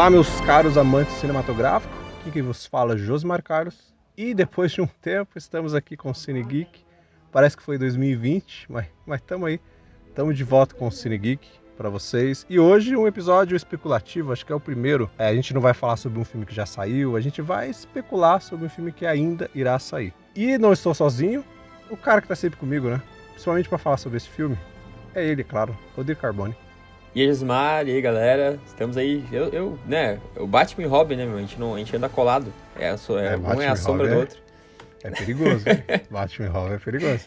Olá, meus caros amantes cinematográficos. Aqui que vos fala Josmar Carlos. E depois de um tempo, estamos aqui com o Cine Geek. Parece que foi 2020, mas estamos aí. Estamos de volta com o Cine Geek para vocês. E hoje um episódio especulativo, acho que é o primeiro. É, a gente não vai falar sobre um filme que já saiu, a gente vai especular sobre um filme que ainda irá sair. E não estou sozinho, o cara que está sempre comigo, né? Principalmente para falar sobre esse filme, é ele, claro, Rodrigo Carbone. E aí, Gismar, e aí, galera? Estamos aí. Eu, eu né? O Batman e Robin, né, meu? A gente, não, a gente anda colado. É, é, é, um é a sombra do outro. É perigoso. Batman e Robin é perigoso.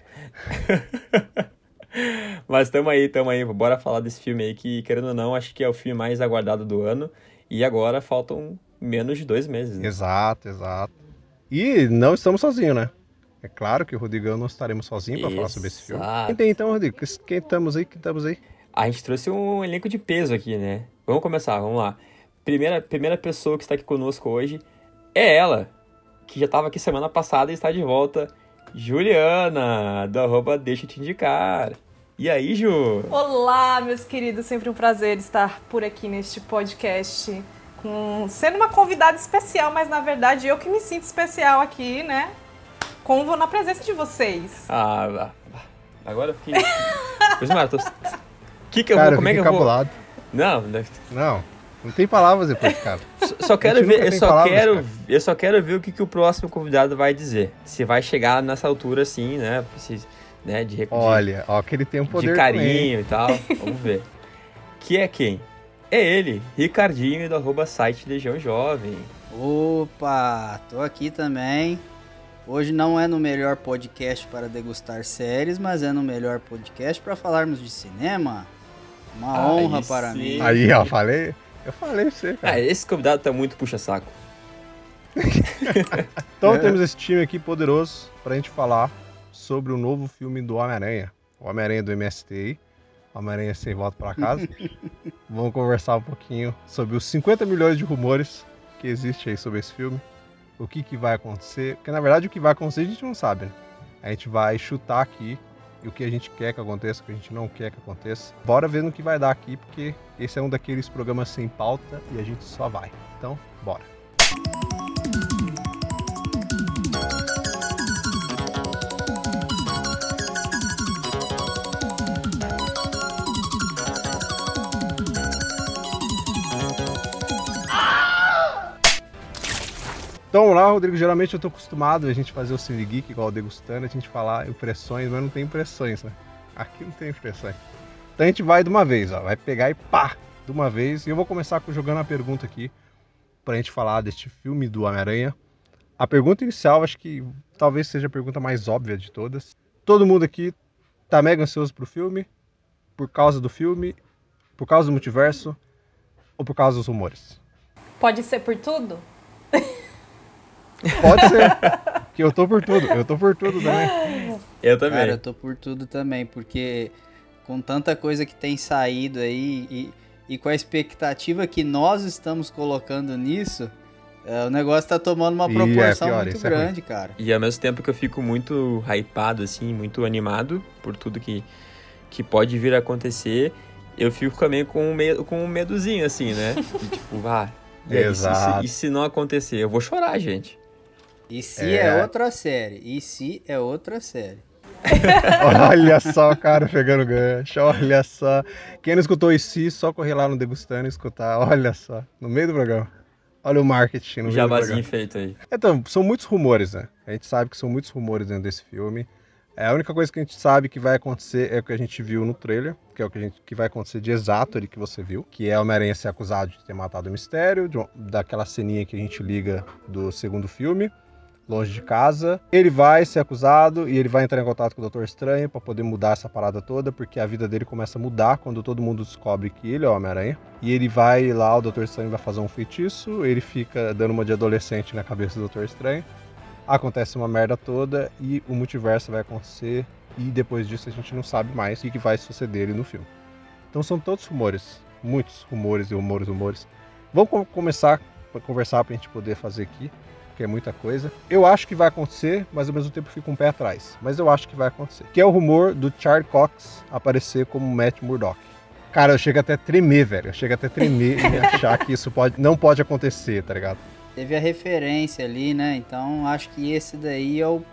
Mas tamo aí, tamo aí. Bora falar desse filme aí que, querendo ou não, acho que é o filme mais aguardado do ano. E agora faltam menos de dois meses. Né? Exato, exato. E não estamos sozinhos, né? É claro que o Rodrigão não estaremos sozinhos para falar sobre esse filme. Quem tem então, Rodrigo? Quem estamos aí? Quem estamos aí? A gente trouxe um elenco de peso aqui, né? Vamos começar, vamos lá. Primeira, primeira pessoa que está aqui conosco hoje é ela, que já estava aqui semana passada e está de volta, Juliana, do arroba Deixa Te Indicar. E aí, Ju? Olá, meus queridos, sempre um prazer estar por aqui neste podcast, com, sendo uma convidada especial, mas na verdade eu que me sinto especial aqui, né? Com, na presença de vocês. Ah, agora eu fiquei. Pois, Marta, que que eu Cara, vou, como é que eu vou? Não, não. Não tem palavras depois, cara. Só quero ver, eu só palavras, quero, cara. eu só quero ver o que, que o próximo convidado vai dizer. Se vai chegar nessa altura assim, né? Se, né de, Olha, de, ó, que ele tem um poder de carinho também. e tal. Vamos ver. que é quem? É ele, Ricardinho do arroba site Legião Jovem. Opa, tô aqui também. Hoje não é no melhor podcast para degustar séries, mas é no melhor podcast para falarmos de cinema. Uma Aí honra para sim. mim. Aí, ó, falei. Eu falei pra você, cara. Ah, esse convidado tá muito puxa-saco. então é. temos esse time aqui poderoso pra gente falar sobre o novo filme do Homem-Aranha. O Homem-Aranha do MST Homem-Aranha sem volta para casa. Vamos conversar um pouquinho sobre os 50 milhões de rumores que existe aí sobre esse filme. O que, que vai acontecer. Porque na verdade o que vai acontecer a gente não sabe, né? A gente vai chutar aqui e o que a gente quer que aconteça, o que a gente não quer que aconteça. Bora ver no que vai dar aqui, porque esse é um daqueles programas sem pauta e a gente só vai. Então, bora. Então lá, Rodrigo, geralmente eu tô acostumado a gente fazer o Cine Geek igual o Degustando, a gente falar impressões, mas não tem impressões, né? Aqui não tem impressões. Então a gente vai de uma vez, ó. Vai pegar e pá! De uma vez. E eu vou começar jogando uma pergunta aqui pra gente falar deste filme do Homem-Aranha. A pergunta inicial, acho que talvez seja a pergunta mais óbvia de todas. Todo mundo aqui tá mega ansioso pro filme, por causa do filme, por causa do multiverso ou por causa dos rumores? Pode ser por tudo? Pode ser. que eu tô por tudo. Eu tô por tudo também. Eu também. Cara, eu tô por tudo também, porque com tanta coisa que tem saído aí e, e com a expectativa que nós estamos colocando nisso, é, o negócio tá tomando uma é proporção é pior, muito grande, é cara. E ao mesmo tempo que eu fico muito hypado, assim, muito animado por tudo que, que pode vir a acontecer, eu fico também com um, medo, com um medozinho, assim, né? De, tipo, ah, e, aí, e, e se não acontecer? Eu vou chorar, gente. E se é... é outra série. E se é outra série. olha só o cara pegando gancho, olha só. Quem não escutou e se, só correr lá no Degustando e escutar, olha só, no meio do programa. Olha o marketing no Jabazinho feito aí. Então, são muitos rumores, né? A gente sabe que são muitos rumores dentro desse filme. É, a única coisa que a gente sabe que vai acontecer é o que a gente viu no trailer, que é o que, a gente, que vai acontecer de exato ali que você viu, que é o Homem-Aranha ser acusado de ter matado o Mistério, de, daquela ceninha que a gente liga do segundo filme longe de casa. Ele vai ser acusado e ele vai entrar em contato com o Doutor Estranho para poder mudar essa parada toda, porque a vida dele começa a mudar quando todo mundo descobre que ele é o Homem-Aranha. E ele vai lá, o Doutor Estranho vai fazer um feitiço, ele fica dando uma de adolescente na cabeça do Doutor Estranho. Acontece uma merda toda e o multiverso vai acontecer e depois disso a gente não sabe mais o que vai suceder no filme. Então são todos rumores, muitos rumores e rumores, rumores. Vamos começar a conversar para a gente poder fazer aqui que é muita coisa. Eu acho que vai acontecer, mas ao mesmo tempo fico um pé atrás. Mas eu acho que vai acontecer. Que é o rumor do Charlie Cox aparecer como Matt Murdock. Cara, eu chego até a tremer, velho. Eu chego até a tremer e achar que isso pode, não pode acontecer, tá ligado? Teve a referência ali, né? Então acho que esse daí é o.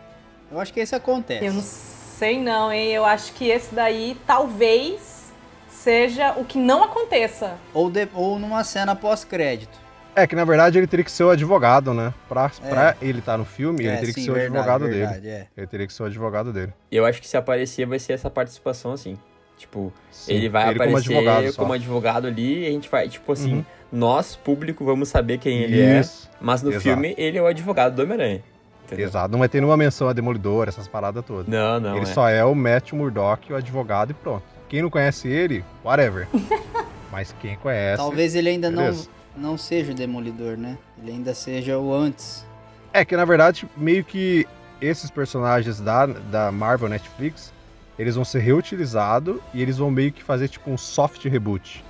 Eu acho que esse acontece. Eu não sei não, hein? Eu acho que esse daí talvez seja o que não aconteça. Ou, de... Ou numa cena pós-crédito. É que na verdade ele teria que ser o advogado, né? Pra, é. pra ele estar tá no filme, é, ele teria sim, que ser o verdade, advogado verdade, dele. É. Ele teria que ser o advogado dele. Eu acho que se aparecer vai ser essa participação assim. Tipo, sim, ele vai ele aparecer como advogado, como advogado, ali e a gente vai, tipo assim, uhum. nós, público, vamos saber quem ele é, Isso. é. Mas no Exato. filme ele é o advogado do Homem-Aranha. Exato, não vai ter nenhuma menção a Demolidor, essas paradas todas. Não, não. Ele é. só é o Matt Murdock, o advogado, e pronto. Quem não conhece ele, whatever. Mas quem conhece. Talvez ele ainda não, não seja o Demolidor, né? Ele ainda seja o antes. É que na verdade, meio que esses personagens da, da Marvel Netflix, eles vão ser reutilizados e eles vão meio que fazer tipo um soft reboot.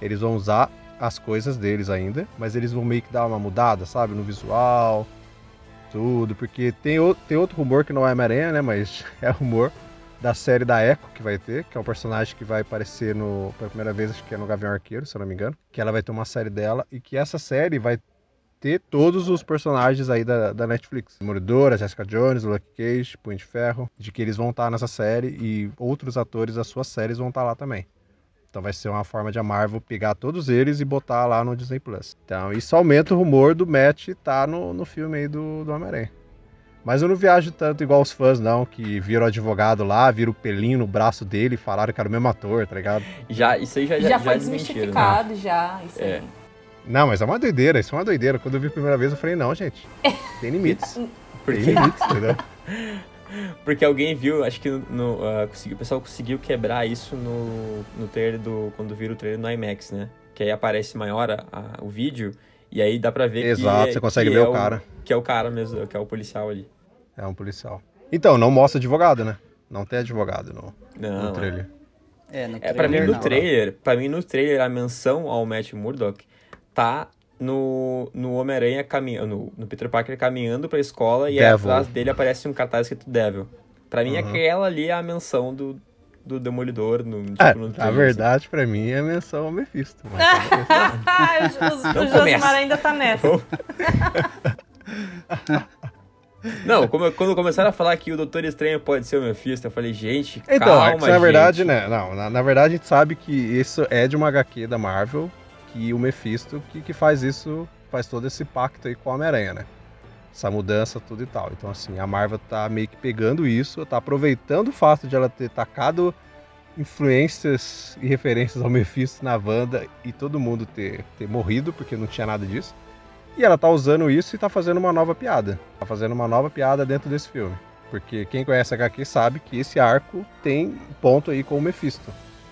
Eles vão usar as coisas deles ainda, mas eles vão meio que dar uma mudada, sabe? No visual, tudo, porque tem, o, tem outro rumor que não é Homem-Aranha, né? Mas é rumor da série da Echo que vai ter, que é um personagem que vai aparecer no, pela primeira vez, acho que é no Gavião Arqueiro, se eu não me engano. Que ela vai ter uma série dela e que essa série vai ter todos os personagens aí da, da Netflix. Moridora, Jessica Jones, Luke Cage, Punho de Ferro, de que eles vão estar nessa série e outros atores das suas séries vão estar lá também. Então vai ser uma forma de a Marvel pegar todos eles e botar lá no Disney Plus. Então isso aumenta o rumor do Matt estar tá no, no filme aí do, do Homem-Aranha. Mas eu não viajo tanto igual os fãs, não, que viram o advogado lá, viram o pelinho no braço dele e falaram que era o mesmo ator, tá ligado? Já, isso aí já, já, já foi desmistificado, né? já, isso é. aí. Não, mas é uma doideira, isso é uma doideira. Quando eu vi a primeira vez, eu falei, não, gente, tem limites. tem limites, entendeu? Porque alguém viu, acho que no, uh, conseguiu, o pessoal conseguiu quebrar isso no, no trailer do. Quando vira o trailer no IMAX, né? Que aí aparece maior a, a, o vídeo e aí dá pra ver Exato, que. Exato, você consegue ver é o cara. Que é o cara mesmo, que é o policial ali. É um policial. Então, não mostra advogado, né? Não tem advogado no, não, no trailer. É, no trailer, é, pra mim no não. trailer, pra mim no trailer a menção ao Matt Murdock tá no, no Homem-Aranha caminhando, no, no, Peter Parker caminhando pra escola e atrás dele aparece um cartaz escrito Devil. Pra mim, uhum. aquela ali é a menção do, do Demolidor no, tipo, é, no trailer, A verdade, assim. pra mim, é a menção ao Mephisto. Mas o, o Josimar ainda tá nessa. Não, como, quando começaram a falar que o Doutor Estranho pode ser o Mephisto, eu falei, gente, então, calma, é na verdade, né? Não, na, na, verdade a gente sabe que isso é de uma HQ da Marvel, que o Mephisto que, que faz isso, faz todo esse pacto aí com o Homem-Aranha, né? Essa mudança, tudo e tal. Então, assim, a Marvel tá meio que pegando isso, tá aproveitando o fato de ela ter tacado influências e referências ao Mephisto na Wanda e todo mundo ter, ter morrido, porque não tinha nada disso. E ela tá usando isso e tá fazendo uma nova piada. Tá fazendo uma nova piada dentro desse filme. Porque quem conhece a HQ sabe que esse arco tem ponto aí com o Mephisto.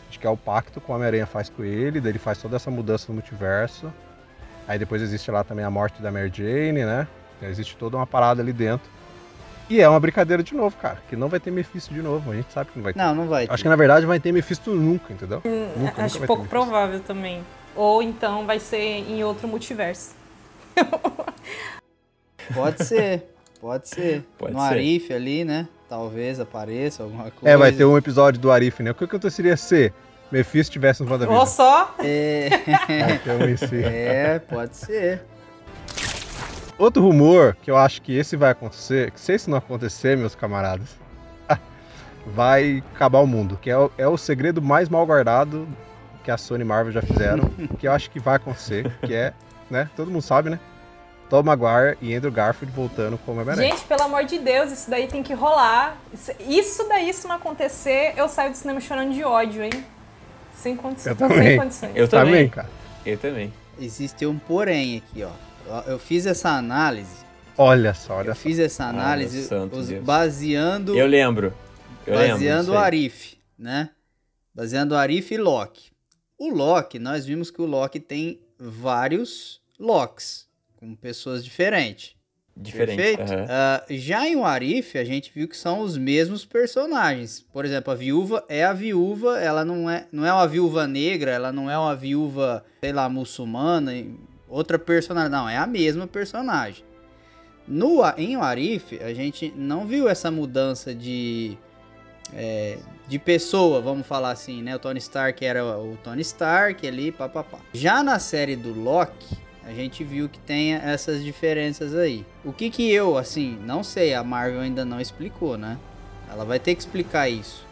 Acho que é o pacto que o Homem-Aranha faz com ele, daí ele faz toda essa mudança no multiverso. Aí depois existe lá também a morte da Mary Jane, né? Então, existe toda uma parada ali dentro. E é uma brincadeira de novo, cara. Que não vai ter Mephisto de novo. A gente sabe que não vai ter. Não, não vai ter. Acho que na verdade vai ter Mephisto nunca, entendeu? Hum, nunca, acho nunca pouco provável também. Ou então vai ser em outro multiverso. Pode ser, pode ser. Pode no ser. Arif ali, né? Talvez apareça alguma coisa. É, vai ter um episódio do Arif, né? O que aconteceria se Mephisto tivesse no WandaVision? Ou só? É... é, pode ser. Outro rumor que eu acho que esse vai acontecer, que se esse não acontecer, meus camaradas, vai acabar o mundo. Que é o, é o segredo mais mal guardado que a Sony Marvel já fizeram, que eu acho que vai acontecer, que é né? Todo mundo sabe, né? Tom Maguire e Andrew Garfield voltando como Homem-Aranha. Gente, pelo amor de Deus, isso daí tem que rolar. Isso daí, se não acontecer, eu saio do cinema chorando de ódio, hein? Sem condições. Eu também. Sem condições. Eu também, cara. Eu também. Existe um porém aqui, ó. Eu fiz essa análise. Olha só, olha Eu só. fiz essa análise os, baseando. Eu lembro. Eu baseando o Arif, né? Baseando o Arif e Loki. O Loki, nós vimos que o Loki tem vários Locks, com pessoas diferentes. Diferente. Perfeito? Uhum. Uh, já em Warif, a gente viu que são os mesmos personagens. Por exemplo, a viúva é a viúva, ela não é, não é uma viúva negra, ela não é uma viúva, sei lá, muçulmana, outra personagem. Não, é a mesma personagem. No, em Warif, a gente não viu essa mudança de é, de pessoa, vamos falar assim, né? O Tony Stark era o Tony Stark ali, papapá. Já na série do Loki, a gente viu que tem essas diferenças aí. O que que eu, assim, não sei, a Marvel ainda não explicou, né? Ela vai ter que explicar isso.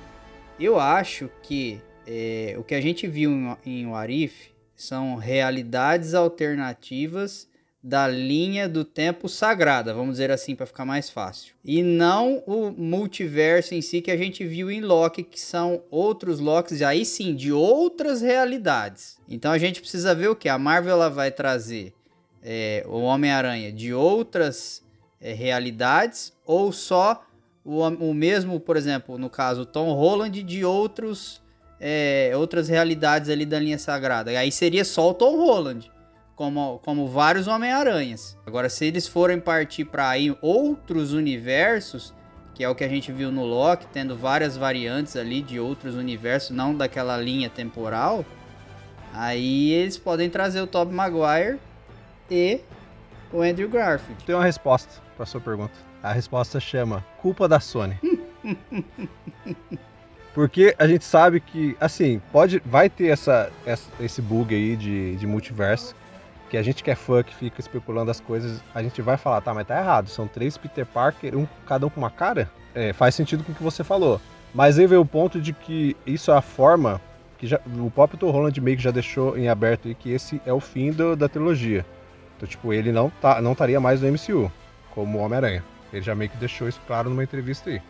Eu acho que é, o que a gente viu em, em Warif são realidades alternativas da linha do tempo sagrada, vamos dizer assim, para ficar mais fácil. E não o multiverso em si que a gente viu em Loki, que são outros Locks, aí sim, de outras realidades. Então a gente precisa ver o que? A Marvel ela vai trazer é, o Homem-Aranha de outras é, realidades ou só o, o mesmo, por exemplo, no caso, Tom Holland de outros é, outras realidades ali da linha sagrada. Aí seria só o Tom Holland como, como vários Homem-Aranhas. Agora, se eles forem partir para aí outros universos, que é o que a gente viu no Loki, tendo várias variantes ali de outros universos, não daquela linha temporal, aí eles podem trazer o Tobey Maguire e o Andrew Garfield. Tem uma resposta para sua pergunta. A resposta chama culpa da Sony. Porque a gente sabe que, assim, pode, vai ter essa, essa, esse bug aí de, de multiverso que a gente que é fã, que fica especulando as coisas, a gente vai falar, tá, mas tá errado. São três Peter Parker, um, cada um com uma cara? É, faz sentido com o que você falou. Mas aí veio o ponto de que isso é a forma que já, o próprio Tom Holland meio que já deixou em aberto aí que esse é o fim do, da trilogia. Então, tipo, ele não, tá, não estaria mais no MCU como Homem-Aranha. Ele já meio que deixou isso claro numa entrevista aí.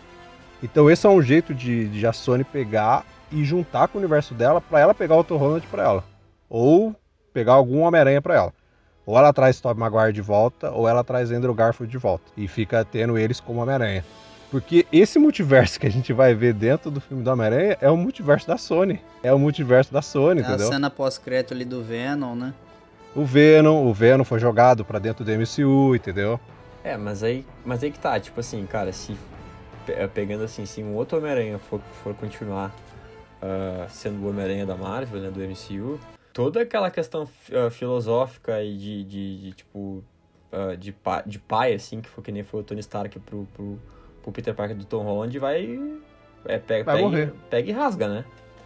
Então esse é um jeito de, de a Sony pegar e juntar com o universo dela para ela pegar o Tom Holland para ela. Ou pegar algum Homem-Aranha para ela. Ou ela traz Tobey Maguire de volta, ou ela traz Andrew Garfield de volta. E fica tendo eles como Homem-Aranha. Porque esse multiverso que a gente vai ver dentro do filme do Homem-Aranha é o multiverso da Sony. É o multiverso da Sony, é entendeu? A cena pós-crédito ali do Venom, né? O Venom, o Venom foi jogado para dentro do MCU, entendeu? É, mas aí, mas aí que tá, tipo assim, cara, se pegando assim, se um outro Homem-Aranha for, for continuar uh, sendo o Homem-Aranha da Marvel, né, do MCU, toda aquela questão uh, filosófica e de, de, de tipo, uh, de, pa, de pai, assim, que foi que nem foi o Tony Stark pro, pro, pro Peter Parker do Tom Holland, vai. É, pega, vai pega, morrer. pega e rasga, né?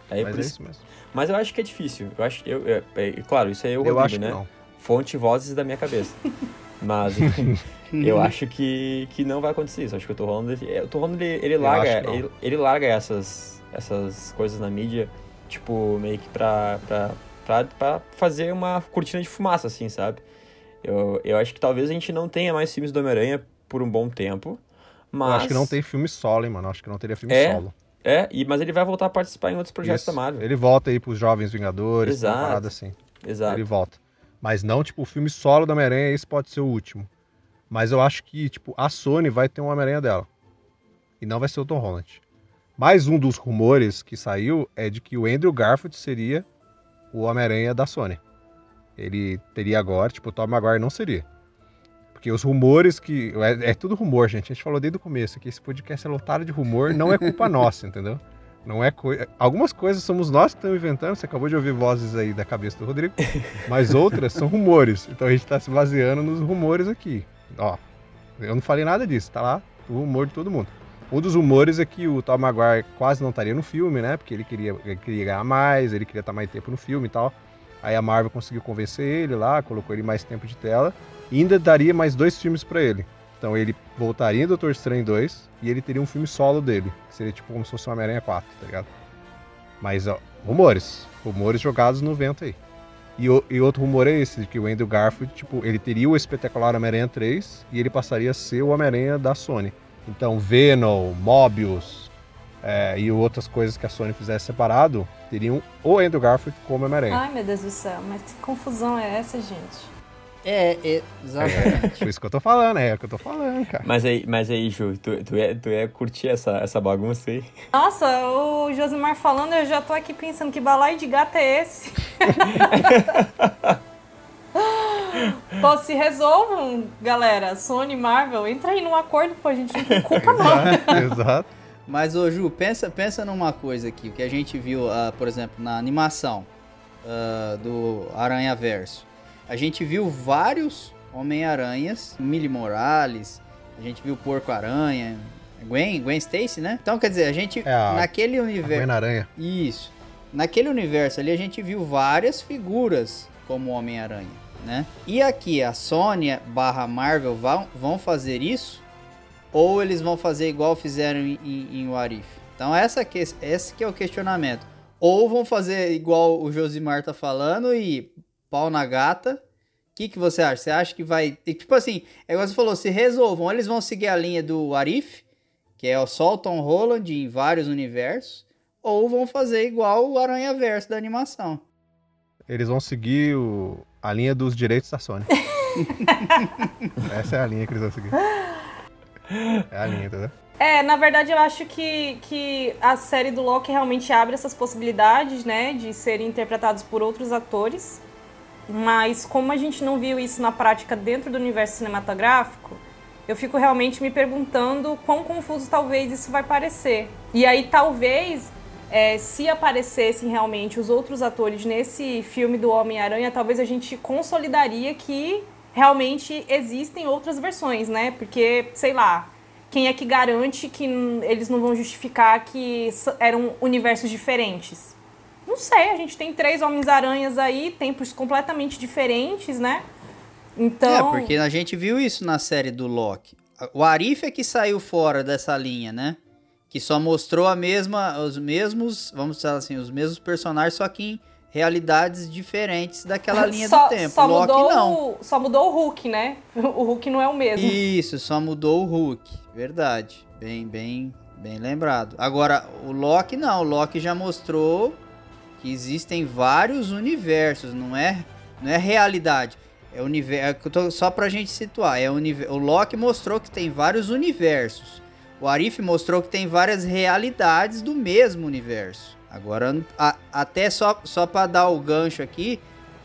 Aí, Mas é isso mesmo. Mas eu acho que é difícil. Eu acho eu, é, é, claro, isso aí é o Rodrigo, né? Não. Fonte vozes da minha cabeça. Mas eu acho que, que não vai acontecer isso. Acho que o Tom Holland, ele, o Tom Holland, ele, ele larga, ele, ele, larga essas, essas coisas na mídia, tipo, meio que pra, pra pra fazer uma cortina de fumaça, assim, sabe? Eu, eu acho que talvez a gente não tenha mais filmes do Homem-Aranha por um bom tempo, mas... Eu acho que não tem filme solo, hein, mano? Eu acho que não teria filme é, solo. É, e, mas ele vai voltar a participar em outros projetos Isso. da Marvel. Ele volta aí pros Jovens Vingadores, Exato. uma parada assim. Exato. Ele volta. Mas não, tipo, o filme solo do Homem-Aranha, esse pode ser o último. Mas eu acho que, tipo, a Sony vai ter um Homem-Aranha dela. E não vai ser o Tom Holland. Mais um dos rumores que saiu é de que o Andrew Garfield seria o Homem-Aranha da Sony. Ele teria agora, tipo, o Tom Maguire não seria. Porque os rumores que. É, é, tudo rumor, gente. A gente falou desde o começo que esse podcast é lotado de rumor, não é culpa nossa, entendeu? Não é coisa. Algumas coisas somos nós que estamos inventando. Você acabou de ouvir vozes aí da cabeça do Rodrigo. Mas outras são rumores. Então a gente está se baseando nos rumores aqui. Ó, eu não falei nada disso, tá lá o rumor de todo mundo. Um dos rumores é que o Tom Maguire quase não estaria no filme, né? Porque ele queria, ele queria ganhar mais, ele queria estar mais tempo no filme e tal. Aí a Marvel conseguiu convencer ele lá, colocou ele mais tempo de tela e ainda daria mais dois filmes para ele. Então ele voltaria em Doutor Estranho 2 e ele teria um filme solo dele. Que seria tipo como se fosse Homem-Aranha 4, tá ligado? Mas, ó, rumores. Rumores jogados no vento aí. E, o, e, outro rumor é esse, de que o Andrew Garfield, tipo, ele teria o espetacular Homem-Aranha 3 e ele passaria a ser o Homem-Aranha da Sony. Então, Venom, Mobius é, e outras coisas que a Sony fizesse separado, teriam o Andrew Garfield como Homem-Aranha. Ai, meu Deus do céu, mas que confusão é essa, gente? É, é exatamente. É, por isso que eu tô falando, é o que eu tô falando, cara. Mas aí, mas aí Ju, tu, tu, é, tu é curtir essa, essa bagunça aí? Nossa, o Josimar falando, eu já tô aqui pensando que balaio de gato é esse? Pô, se resolvam, galera. Sony, Marvel, entra aí num acordo, pô, a gente não tem culpa não. Exato. Mas, ô Ju, pensa, pensa numa coisa aqui, o que a gente viu, uh, por exemplo, na animação uh, do Aranha Verso. A gente viu vários Homem-Aranhas, Millie Morales, a gente viu Porco-Aranha, Gwen, Gwen Stacy, né? Então, quer dizer, a gente, É a- naquele universo... Gwen-Aranha. Isso. Naquele universo ali a gente viu várias figuras como Homem-Aranha, né? E aqui a Sony barra Marvel vão, vão fazer isso? Ou eles vão fazer igual fizeram em, em, em? Então essa que, esse que é o questionamento. Ou vão fazer igual o Josimar tá falando e pau na gata. O que, que você acha? Você acha que vai... Tipo assim, é igual você falou, se resolvam. Eles vão seguir a linha do What If, que é o Tom Holland em vários universos ou vão fazer igual o Aranha Verso da animação. Eles vão seguir o- a linha dos direitos da Sony. Essa é a linha que eles vão seguir. É a linha, entendeu? É, na verdade eu acho que, que a série do Loki realmente abre essas possibilidades, né, de serem interpretados por outros atores. Mas como a gente não viu isso na prática dentro do universo cinematográfico, eu fico realmente me perguntando quão confuso talvez isso vai parecer. E aí talvez, é, se aparecessem realmente os outros atores nesse filme do Homem-Aranha, talvez a gente consolidaria que realmente existem outras versões, né? Porque, sei lá, quem é que garante que eles não vão justificar que eram universos diferentes? Não sei, a gente tem três Homens-Aranhas aí, tempos completamente diferentes, né? Então. É, porque a gente viu isso na série do Loki. O Arif é que saiu fora dessa linha, né? Que só mostrou a mesma, os mesmos, vamos dizer assim, os mesmos personagens, só que em realidades diferentes daquela linha só, do tempo. Só Loki mudou, não. o- Só mudou o Hulk, né? O Hulk não é o mesmo. Isso, só mudou o Hulk. Verdade. Bem, bem, bem lembrado. Agora, o Loki não. O Loki já mostrou que existem vários universos, não é, não é realidade. É universo. Só pra gente situar. É univer, o Loki mostrou que tem vários universos. O Arif mostrou que tem várias realidades do mesmo universo. Agora, a- até só, só para dar o gancho aqui,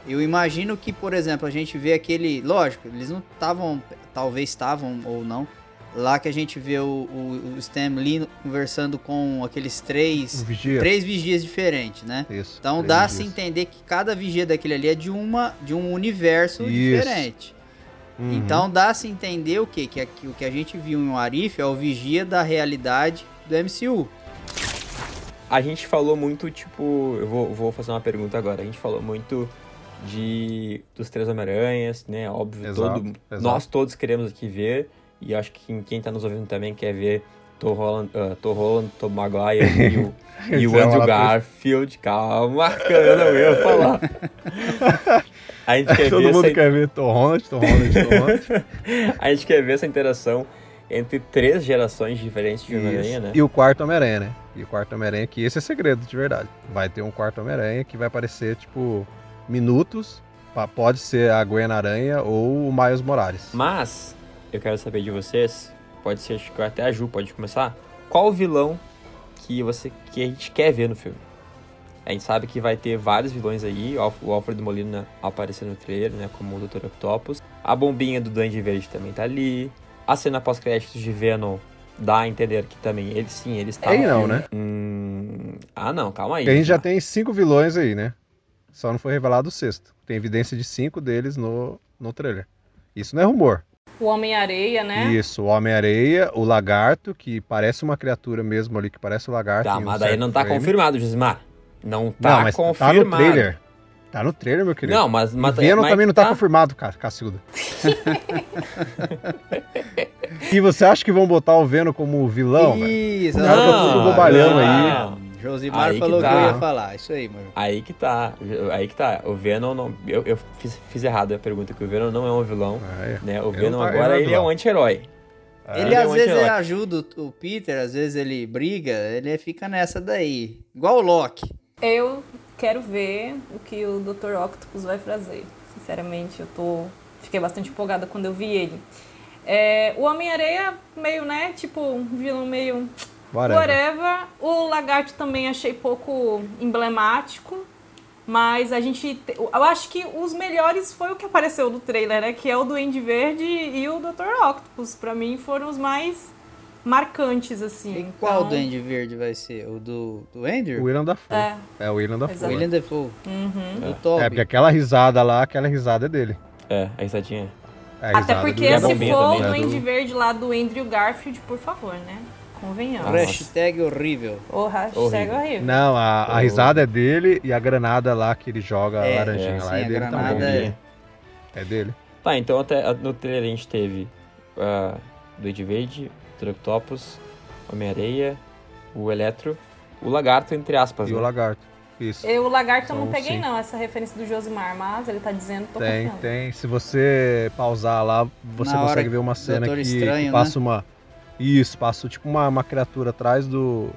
eu imagino que, por exemplo, a gente vê aquele. Lógico, eles não estavam. Talvez estavam ou não. Lá que a gente vê o, o, o Stan Lee conversando com aqueles três. vigia. Três vigias diferentes, né? Isso. Então dá-se entender que cada vigia daquele ali é de, uma, de um universo Isso. diferente. Uhum. Então dá-se a entender o quê? Que aqui, o que a gente viu em Arif é o vigia da realidade do MCU. A gente falou muito, tipo, eu vou, vou fazer uma pergunta agora. A gente falou muito de dos três Homem-Aranhas, né? Óbvio, Exato, todo, exato. nós todos queremos aqui ver. E acho que quem, tá nos ouvindo também quer ver Tom Holland, ah, Tom, Holland, Tom Maguire e o, e o é Andrew Garfield. Calma, que eu não ia falar. A gente quer Todo ver mundo essa, quer ver Tom Holland, Tom Holland, Tom Holland. a gente quer ver essa interação entre três gerações diferentes de Homem-Aranha, né? E o quarto Homem-Aranha, né? E o quarto Homem-Aranha, que esse é segredo, de verdade. Vai ter um quarto Homem-Aranha que vai aparecer, tipo, minutos. Pode ser a Gwen-Aranha ou o Miles Morales. Mas, eu quero saber de vocês, pode ser, acho que até a Ju pode começar. Qual o vilão que você que a gente quer ver no filme? A gente sabe que vai ter vários vilões aí, o Alf- o Alfred Molina aparecendo no trailer, né, como o Dr. Octopus. A bombinha do Duende Verde também tá ali. A cena pós-créditos de Venom dá a entender que também, ele sim, ele está Tem não, né? Hum, ah, não, calma aí. A gente já tem cinco vilões aí, né? Só não foi revelado o sexto. Tem evidência de cinco deles no, no trailer. Isso não é rumor. O Homem-Areia, né? Isso, o Homem-Areia, o Lagarto, que parece uma criatura mesmo ali, que parece o Lagarto. Tá, em um mas daí não tá frame. confirmado, Gismar. Não tá Não, mas confirmado. tá no trailer. Tá no trailer, meu querido. Não, mas, mas Venom mas também não tá, tá confirmado, cara, Cacilda. e você acha que vão botar o Venom como vilão, velho? Isso, O cara tá Não, tudo bobalhão não. aí. Josimar Aí que falou que, tá. eu ia falar. Isso aí, mano. Aí que tá, aí que tá. O Venom não. Eu, eu fiz, fiz errado a pergunta, que o Venom não é um vilão. Ah, é. Né? O Ele Venom não tá- agora não é ele é um anti-herói. É. Ele Ele é às um vezes ele ajuda o Peter, às vezes ele briga, ele fica nessa daí. Igual o Loki. Eu quero ver o que o Dr. Octopus vai fazer. Sinceramente, eu tô. Fiquei bastante empolgada quando eu vi ele. É, o Homem-Areia, meio, né? Tipo, um vilão meio. Whatever. Whatever. O Lagarto também achei pouco emblemático. Mas a gente. te- Eu acho que os melhores foi o que apareceu no trailer, né? Que é o Duende Verde e o Dr. Octopus. Pra mim foram os mais marcantes, assim. E qual Então, Duende Verde vai ser? O do, do Andrew? O William Dafoe. É. É, o William Dafoe. Exato. William Defoe. Uhum. O Toby. É, porque aquela risada lá, aquela risada é dele. É, a risadinha. É a Até porque se for o né, Duende do- Verde lá do Andrew Garfield, por favor, né? Convenhamos. Nossa. Hashtag horrível. O hashtag Horrível. horrível. Não, a, a risada é dele e a granada lá que ele joga, a É, laranjinha é, lá, sim, é a dele granada também. é- É dele. Tá, então até no trailer a gente teve uh, Duende Verde, Octopus, Homem-Areia, o Eletro, o Lagarto, entre aspas, E né? o lagarto. Isso. Eu, o lagarto, eu não São peguei, cinco. não, essa referência do Josimar, mas ele tá dizendo, tô Tem, confiando. tem. Se você pausar lá, você Na consegue que ver uma cena que, Estranho, que passa uma. Isso, passa tipo uma, uma criatura atrás do.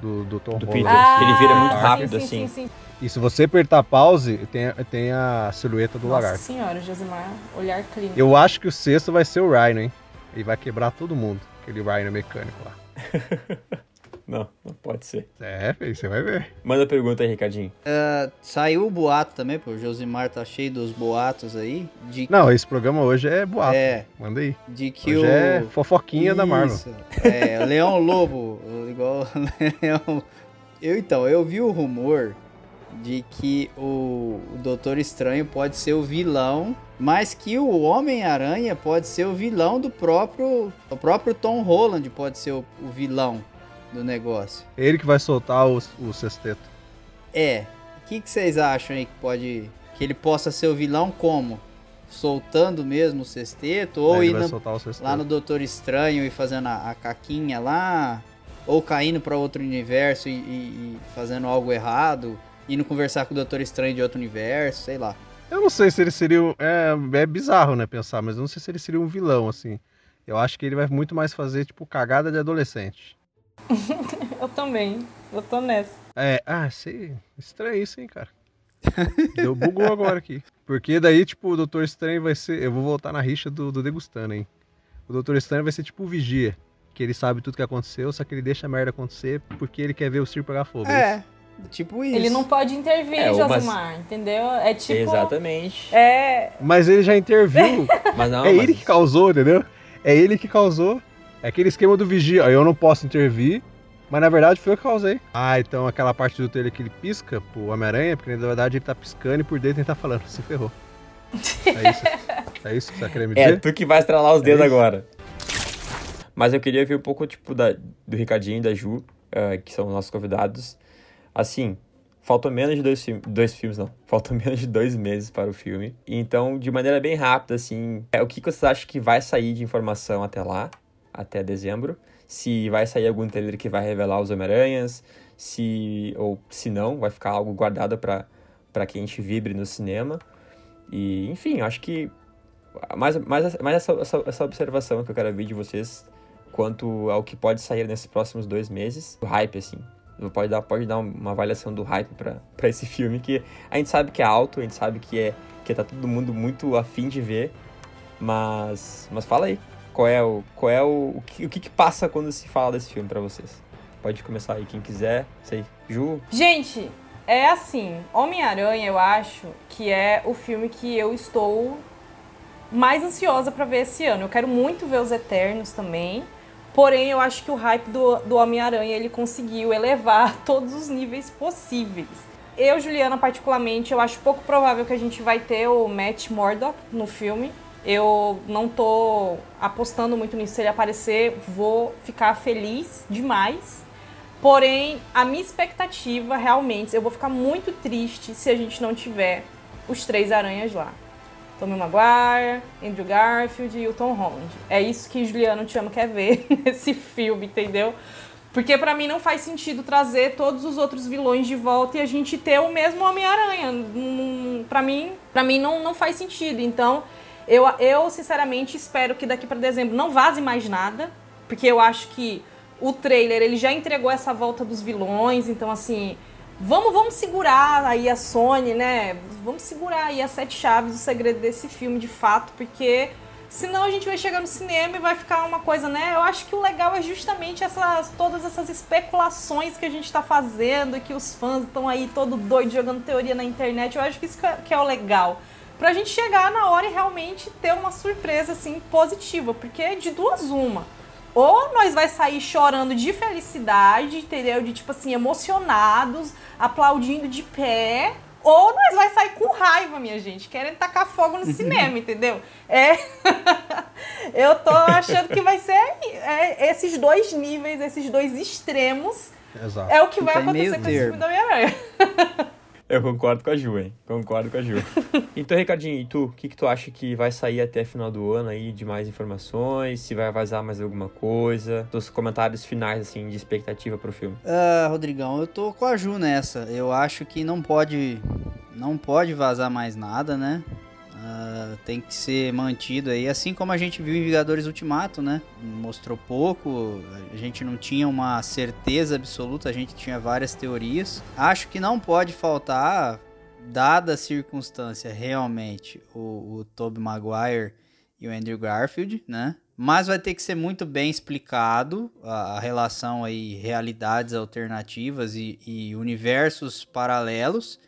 Do, do Tom Do Holland. Peter. Ele vira muito sim, rápido, sim, assim. Sim, sim. E se você apertar pause, tem, tem a silhueta do Nossa lagarto. senhora, Josimar, olhar clínico. Eu acho que o sexto vai ser o Rhino, hein? Ele vai quebrar todo mundo. Aquele Rhino mecânico lá. Não, não pode ser. É, filho, você vai ver. Manda a pergunta aí, Ricardinho. Ah, saiu o boato também, pô. O Josimar tá cheio dos boatos aí. De que, Não, esse programa hoje é boato. É, Manda aí. de que Hoje o. é fofoquinha da Marvel. Isso. É, Leão Lobo, igual Leão. Eu então, eu vi o rumor de que o, o Doutor Estranho pode ser o vilão, mas que o Homem-Aranha pode ser o vilão do próprio. O próprio Tom Holland pode ser o, o vilão do negócio. Ele que vai soltar o, o sexteto. É. O que, que vocês acham aí que pode. Que ele possa ser o vilão como? Soltando mesmo o sexteto? Ou ele vai indo soltar o sexteto. lá no Doutor Estranho e fazendo a, a caquinha lá, ou caindo pra outro universo e, e- e fazendo algo errado, indo conversar com o Doutor Estranho de outro universo, sei lá. Eu não sei se ele seria. um- É, é bizarro, né, pensar, mas eu não sei se ele seria um vilão, assim. Eu acho que ele vai muito mais fazer, tipo, cagada de adolescente. Eu também, eu tô nessa. É, ah, sei. Estranho isso, hein, cara. Deu bugou agora aqui. Porque daí, tipo, o Doutor Estranho vai ser. Eu vou voltar na rixa do, do Degustando, hein? O Doutor Estranho vai ser tipo o Vigia. Que ele sabe tudo que aconteceu, só que ele deixa a merda acontecer porque ele quer ver o circo pegar fogo. É, tipo isso. Ele não pode intervir, É, mas- Josimar, entendeu? É tipo... Exatamente. É, Mas ele já interviu. Mas não, é mas- ele que causou, entendeu? É ele que causou. É aquele esquema do vigia. ó, Eu não posso intervir, mas na verdade foi eu que causei. Ah, então aquela parte do trailer que ele pisca pro Homem-Aranha, porque na verdade ele tá piscando e por dentro ele tá falando, se ferrou. É isso, é isso que você tá querendo me É, dizer? tu que vai estralar os dedos isso. agora. Mas eu queria ver um pouco, tipo, da, do Ricardinho e da Ju, eh, que são nossos convidados. Assim, faltam menos de dois, filmes, dois filmes, não. Faltam menos de dois meses para o filme. Então, de maneira bem rápida, assim, é, o que que vocês acham que vai sair de informação até lá, até dezembro? Se vai sair algum trailer que vai revelar os Homem-Aranhas, se, ou se não, vai ficar algo guardado para que a gente vibre no cinema. E, enfim, acho que mais, mais, mais essa, essa, essa observação que eu quero ver de vocês quanto ao que pode sair nesses próximos dois meses. O hype, assim. Pode dar, pode dar uma avaliação do hype pra esse filme, que a gente sabe que é alto, a gente sabe que, é, que tá todo mundo muito afim de ver. Mas, mas fala aí, qual é o, qual é o, o, que, o que que passa quando se fala desse filme pra vocês? Pode começar aí, quem quiser. Sei, Ju, Gente, é assim, Homem-Aranha eu acho que é o filme que eu estou mais ansiosa pra ver esse ano. Eu quero muito ver os Eternos também. Porém, eu acho que o hype do, do Homem-Aranha ele conseguiu elevar todos os níveis possíveis. Eu, Juliana, particularmente, eu acho pouco provável que a gente vai ter o Matt Murdock no filme. Eu não tô apostando muito nisso. Se ele aparecer, vou ficar feliz demais. Porém, a minha expectativa, realmente, eu vou ficar muito triste se a gente não tiver os três aranhas lá. Tobey Maguire, Andrew Garfield e o Tom Holland. É isso que Juliano Te Amo quer ver nesse filme, entendeu? Porque pra mim não faz sentido trazer todos os outros vilões de volta e a gente ter o mesmo Homem-Aranha. Hum, Pra mim, pra mim não, não faz sentido. Então, eu, eu sinceramente espero que daqui pra dezembro não vaze mais nada, porque eu acho que o trailer ele já entregou essa volta dos vilões, então assim, vamos vamos segurar aí a Sony, né? Vamos segurar aí as sete chaves do segredo desse filme de fato, porque senão a gente vai chegar no cinema e vai ficar uma coisa, né? Eu acho que o legal é justamente essas todas essas especulações que a gente tá fazendo, e que os fãs estão aí todo doido jogando teoria na internet. Eu acho que isso é- que é o legal. Pra gente chegar na hora e realmente ter uma surpresa assim positiva, porque é de duas uma ou nós vai sair chorando de felicidade, entendeu? De tipo assim, emocionados, aplaudindo de pé, ou nós vai sair com raiva, minha gente, querendo tacar fogo no cinema, entendeu? É. Eu tô achando que vai ser é, esses dois níveis, esses dois extremos. Exato. É o que vai acontecer com esse filme da Homem-Aranha. Eu concordo com a Ju, hein? Concordo com a Ju. então, Ricardinho, e tu? O que, que tu acha que vai sair até final do ano aí de mais informações? Se vai vazar mais alguma coisa? Os comentários finais, assim, de expectativa pro filme. Ah, Rodrigão, eu tô com a Ju nessa. Eu acho que não pode, não pode vazar mais nada, né? Ah, tem que ser mantido aí, assim como a gente viu em Vingadores Ultimato, né? Mostrou pouco, a gente não tinha uma certeza absoluta, a gente tinha várias teorias. Acho que não pode faltar, dada a circunstância, realmente, o, o Tobey Maguire e o Andrew Garfield, né? Mas vai ter que ser muito bem explicado a, a relação aí, realidades alternativas e, e universos paralelos.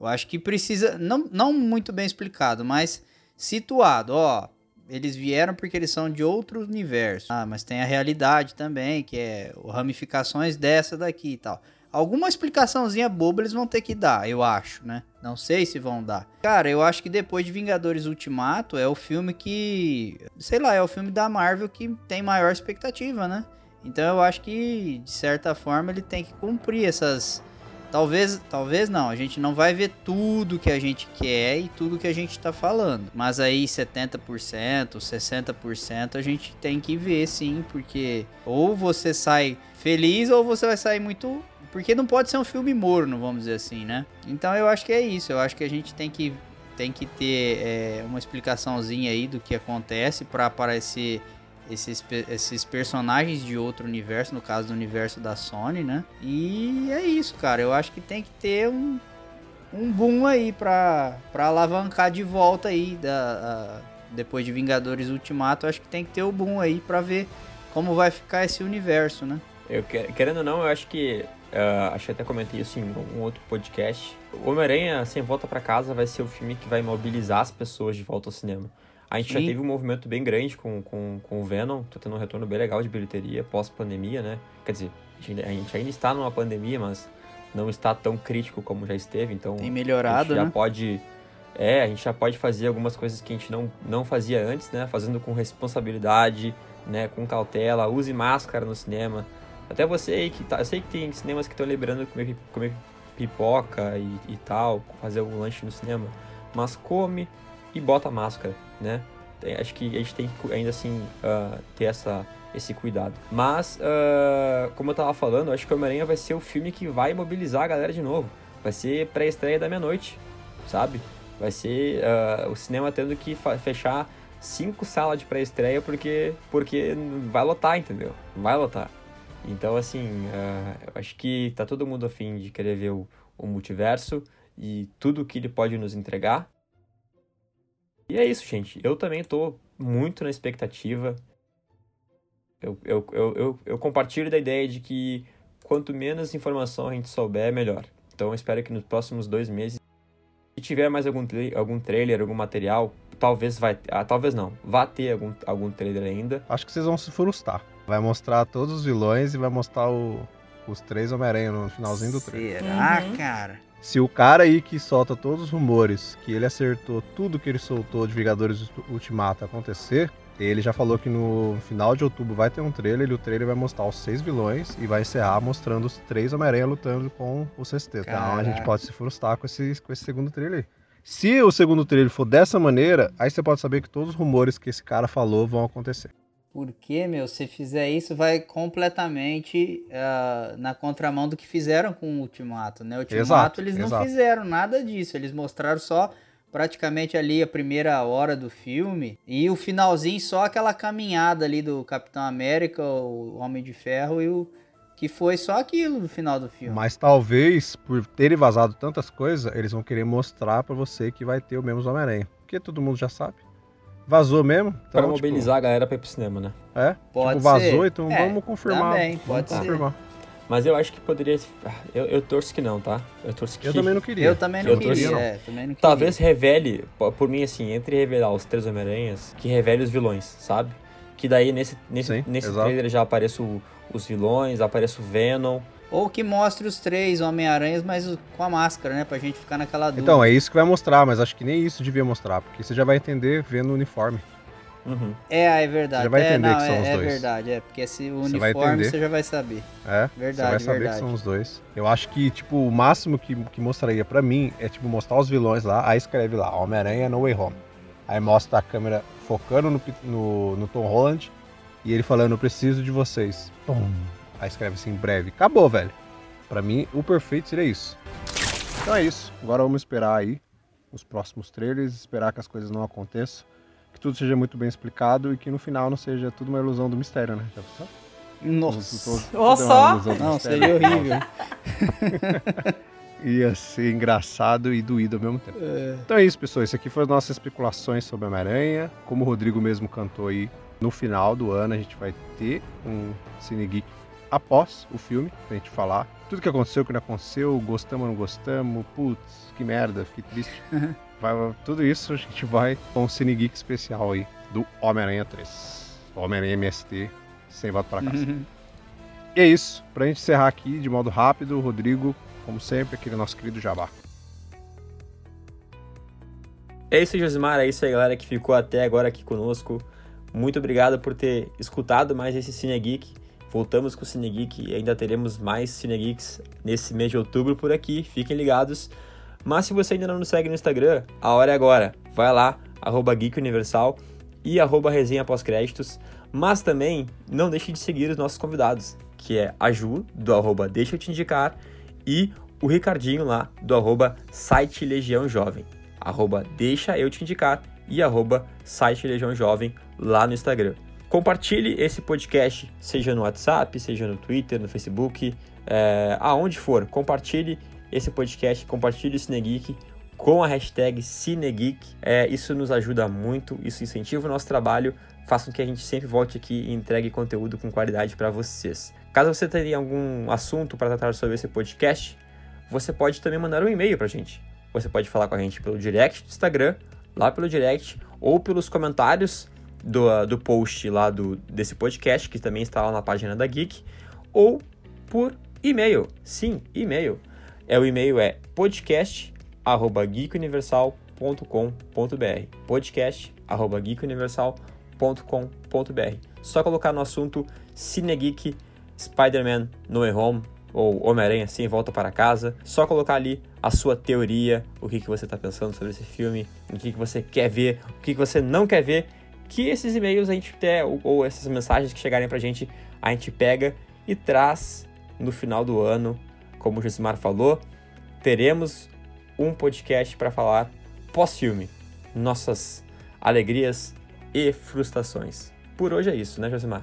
Eu acho que precisa, não, não muito bem explicado, mas situado, ó. Eles vieram porque eles são de outro universo. Ah, mas tem a realidade também, que é ramificações dessa daqui e tal. Alguma explicaçãozinha boba eles vão ter que dar, eu acho, né? Não sei se vão dar. Cara, eu acho que depois de Vingadores Ultimato é o filme que. Sei lá, é o filme da Marvel que tem maior expectativa, né? Então eu acho que, de certa forma, ele tem que cumprir essas. Talvez, talvez não, a gente não vai ver tudo que a gente quer e tudo que a gente tá falando. Mas aí 70%, 60% a gente tem que ver sim, porque ou você sai feliz ou você vai sair muito porque não pode ser um filme morno, vamos dizer assim, né? Então eu acho que é isso. Eu acho que a gente tem que, tem que ter é, uma explicaçãozinha aí do que acontece para aparecer esses, esses personagens de outro universo, no caso do universo da Sony, né? E é isso, cara. Eu acho que tem que ter um, um boom aí pra, pra alavancar de volta aí da, a- depois de Vingadores Ultimato. Acho que tem que ter o boom aí pra ver como vai ficar esse universo, né? Eu, que- querendo ou não, eu acho que. ah, acho que até comentei isso em um outro podcast. Homem-Aranha Sem Volta pra Casa vai ser o filme que vai mobilizar as pessoas de volta ao cinema. A gente já Sim. teve um movimento bem grande com, com, com o Venom, tá tendo um retorno bem legal de bilheteria pós-pandemia, né? Quer dizer, a gente, a ainda está numa pandemia, mas não está tão crítico como já esteve, então Tem a melhorado, gente já né? pode. É, a gente já pode fazer algumas coisas que a gente não, não fazia antes, né? Fazendo com responsabilidade, né? Com cautela, use máscara no cinema. Até você aí que tá. Eu sei que tem cinemas que estão liberando comer, comer pipoca e, e tal, fazer algum lanche no cinema. Mas come e bota máscara, né? Tem- acho que a gente tem que ainda assim ah, ter essa, esse cuidado. Mas, ah, como eu tava falando, acho que o Homem-Aranha vai ser o filme que vai mobilizar a galera de novo. Vai ser pré-estreia da meia-noite, sabe? Vai ser ah, o cinema tendo que fechar cinco salas de pré-estreia porque, porque vai lotar, entendeu? Vai lotar. Então, assim, eu acho que tá todo mundo afim de querer ver o, o multiverso e tudo que ele pode nos entregar. E é isso, gente. Eu também tô muito na expectativa. Eu, eu, eu, eu, eu compartilho da ideia de que quanto menos informação a gente souber, melhor. Então eu espero que nos próximos dois meses, se tiver mais algum, tra- algum trailer, algum material, talvez vai. Ah, talvez não. Vá ter algum, algum trailer ainda. Acho que vocês vão se frustrar. Vai mostrar todos os vilões e vai mostrar o- os três Homem-Aranha no finalzinho do trailer. Será, Uhum. cara? Se o cara aí que solta todos os rumores, que ele acertou tudo que ele soltou de Vingadores Ultimato acontecer, ele já falou que no final de outubro vai ter um trailer e o trailer vai mostrar os seis vilões e vai encerrar mostrando os três Homem-Aranha lutando com o sexteto. Então a gente pode se frustrar com esse, com esse segundo trailer. Se o segundo trailer for dessa maneira, aí você pode saber que todos os rumores que esse cara falou vão acontecer. Porque, meu, se fizer isso, vai completamente ah, na contramão do que fizeram com o Ultimato, né? O Ultimato, Exato, eles não exato. fizeram nada disso. Eles mostraram só praticamente ali a primeira hora do filme e o finalzinho só aquela caminhada ali do Capitão América, o Homem de Ferro e o que foi só aquilo no final do filme. Mas talvez, por terem vazado tantas coisas, eles vão querer mostrar pra você que vai ter o mesmo Homem-Aranha. Porque todo mundo já sabe. Vazou mesmo. Então, Pra tipo, mobilizar a galera pra ir pro cinema, né? é, Pode tipo, vazou, ser. então É, vamos confirmar. também, vamos pode ser. confirmar. Mas eu acho que poderia. ah, Eu, eu torço que não, tá? Eu torço que. Eu também não queria. Eu também não Eu queria, torci- é, também não queria. Talvez revele, po- por mim, assim, entre revelar os três Homem-Aranhas, que revele os vilões, sabe? Que daí nesse, nesse, Sim, nesse exato. trailer já apareçam o- os vilões, aparece o Venom, Ou que mostre os três Homem-Aranhas, mas com a máscara, né? Pra gente ficar naquela dúvida. Então, é isso que vai mostrar, mas acho que nem isso devia mostrar, porque você já vai entender vendo o uniforme. Uhum. É, é verdade. Você já vai é, entender não, que são é, os é dois. verdade, é. Porque esse Você vai uniforme você já vai saber. É, Verdade, você vai saber verdade. que são os dois. Eu acho que, tipo, o máximo que, que mostraria pra mim é, tipo, mostrar os vilões lá, aí escreve lá, Homem-Aranha No Way Home. Aí mostra a câmera focando no, no, no Tom Holland e ele falando, eu preciso de vocês. Pum. Aí escreve assim, breve. Acabou, velho. Pra mim, o perfeito seria isso. Então é isso. Agora vamos esperar aí os próximos trailers, esperar que as coisas não aconteçam, que tudo seja muito bem explicado e que no final não seja tudo uma ilusão do mistério, né? Já pensou? Nossa. Tudo é só. Não, mistério. seria horrível. Ia ser engraçado e doído ao mesmo tempo. É. Então é isso, pessoal. Isso aqui foram as nossas especulações sobre Homem-Aranha. Como o Rodrigo mesmo cantou aí, no final do ano a gente vai ter um Cine Geek após o filme, pra gente falar tudo que aconteceu, o que não aconteceu, gostamos ou não gostamos, putz, que merda, fiquei triste. Vai, tudo isso a gente vai com um Cine Geek especial aí do Homem-Aranha 3. Homem-Aranha MST, sem volta pra casa. E é isso. Pra gente encerrar aqui de modo rápido, Rodrigo, como sempre, aquele nosso querido Jabá. É isso, Josimar. É isso aí, galera, que ficou até agora aqui conosco. Muito obrigado por ter escutado mais esse Cine Geek. Voltamos com o Cine Geek e ainda teremos mais Cine Geeks nesse mês de outubro por aqui. Fiquem ligados. Mas se você ainda não nos segue no Instagram, a hora é agora. Vai lá, arroba e arroba resenha pós-créditos. Mas também não deixe de seguir os nossos convidados, que é a Ju, do arroba Deixa Eu Te Indicar, e o Ricardinho lá, do arroba site Legião Jovem. Arroba Deixa Eu Te Indicar e arroba site Legião Jovem lá no Instagram. Compartilhe esse podcast, seja no WhatsApp, seja no Twitter, no Facebook, é, aonde for. Compartilhe esse podcast, compartilhe o Cinegeek com a hashtag Cinegeek. É, isso nos ajuda muito, isso incentiva o nosso trabalho, faz com que a gente sempre volte aqui e entregue conteúdo com qualidade para vocês. Caso você tenha algum assunto para tratar sobre esse podcast, você pode também mandar um e-mail para a gente. Você pode falar com a gente pelo direct do Instagram, lá pelo direct, ou pelos comentários do, do post lá do, desse podcast, que também está lá na página da Geek, ou por e-mail. Sim, e-mail. É, o e-mail é podcast.geekuniversal.com.br podcast.geekuniversal.com.br Só colocar no assunto Cinegeek Spider-Man No Way Home ou Homem-Aranha Sem Volta para Casa. Só colocar ali a sua teoria, o que, que você está pensando sobre esse filme, o que, que você quer ver, o que, que você não quer ver. Que esses e-mails a gente até, ou, ou essas mensagens que chegarem pra gente, a gente pega e traz no final do ano, como o Josimar falou, teremos um podcast para falar pós-filme, nossas alegrias e frustrações. Por hoje é isso, né, Josimar?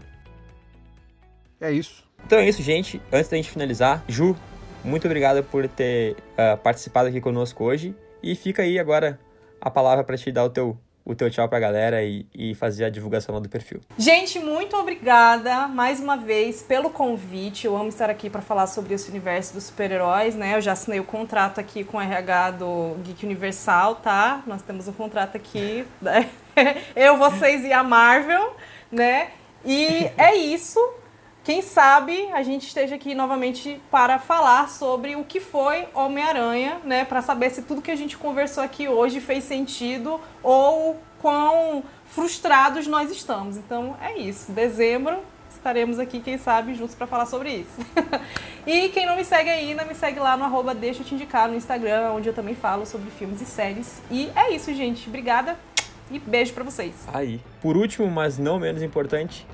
É isso. Então é isso, gente. Antes da gente finalizar, Ju, muito obrigado por ter ah, participado aqui conosco hoje. E fica aí agora a palavra para te dar o teu, o teu tchau pra galera e, e fazer a divulgação lá do perfil. Gente, muito obrigada mais uma vez pelo convite. Eu amo estar aqui para falar sobre esse universo dos super-heróis, né? Eu já assinei o contrato aqui com o RH do Geek Universal, tá? Nós temos um contrato aqui, né? eu, vocês e a Marvel, né? E é isso. Quem sabe a gente esteja aqui novamente para falar sobre o que foi Homem-Aranha, né? Para saber se tudo que a gente conversou aqui hoje fez sentido ou quão frustrados nós estamos. Então é isso. Dezembro estaremos aqui, quem sabe, juntos para falar sobre isso. e quem não me segue ainda, me segue lá no arroba Deixa eu te indicar no Instagram, onde eu também falo sobre filmes e séries. E é isso, gente. Obrigada e beijo para vocês. Aí. Por último, mas não menos importante,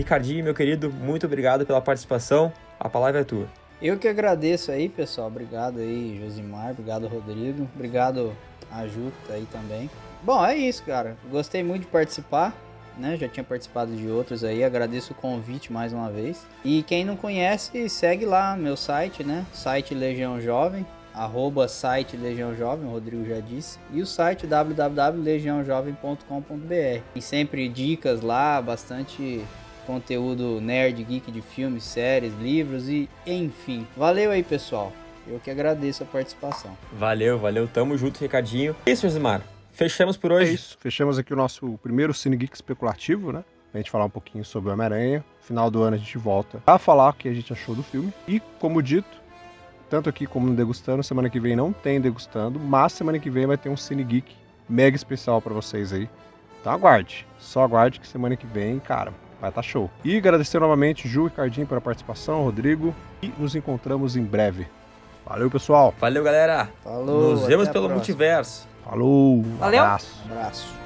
Ricardinho, meu querido, muito obrigado pela participação. A palavra é tua. Eu que agradeço aí, pessoal. Obrigado aí, Josimar. Obrigado, Rodrigo. Obrigado a Ju, que tá aí também. Bom, é isso, cara. Gostei muito de participar. Né? Já tinha participado de outros aí. Agradeço o convite mais uma vez. E quem não conhece, segue lá meu site, né? Site Legião Jovem. Arroba site Legião Jovem, o Rodrigo já disse. E o site www.legiãojovem.com.br. Tem sempre dicas lá, bastante conteúdo nerd, geek de filmes, séries, livros e enfim. Valeu aí, pessoal. Eu que agradeço a participação. Valeu, valeu. Tamo junto, Ricardinho. É isso, Josimar. Fechamos por É hoje. isso. Fechamos aqui o nosso primeiro Cine Geek especulativo, né? pra gente falar um pouquinho sobre o Homem-Aranha. Final do ano a gente volta a falar o que a gente achou do filme. E, como dito, tanto aqui como no Degustando, semana que vem não tem Degustando, mas semana que vem vai ter um Cine Geek mega especial para vocês aí. Então aguarde, só aguarde que semana que vem, cara, vai estar tá show. E agradecer novamente Ju e Cardinho pela participação, Rodrigo, e nos encontramos em breve. Valeu, pessoal. Valeu, galera. Falou. Nos vemos pelo multiverso. Falou. Valeu. Abraço. Abraço.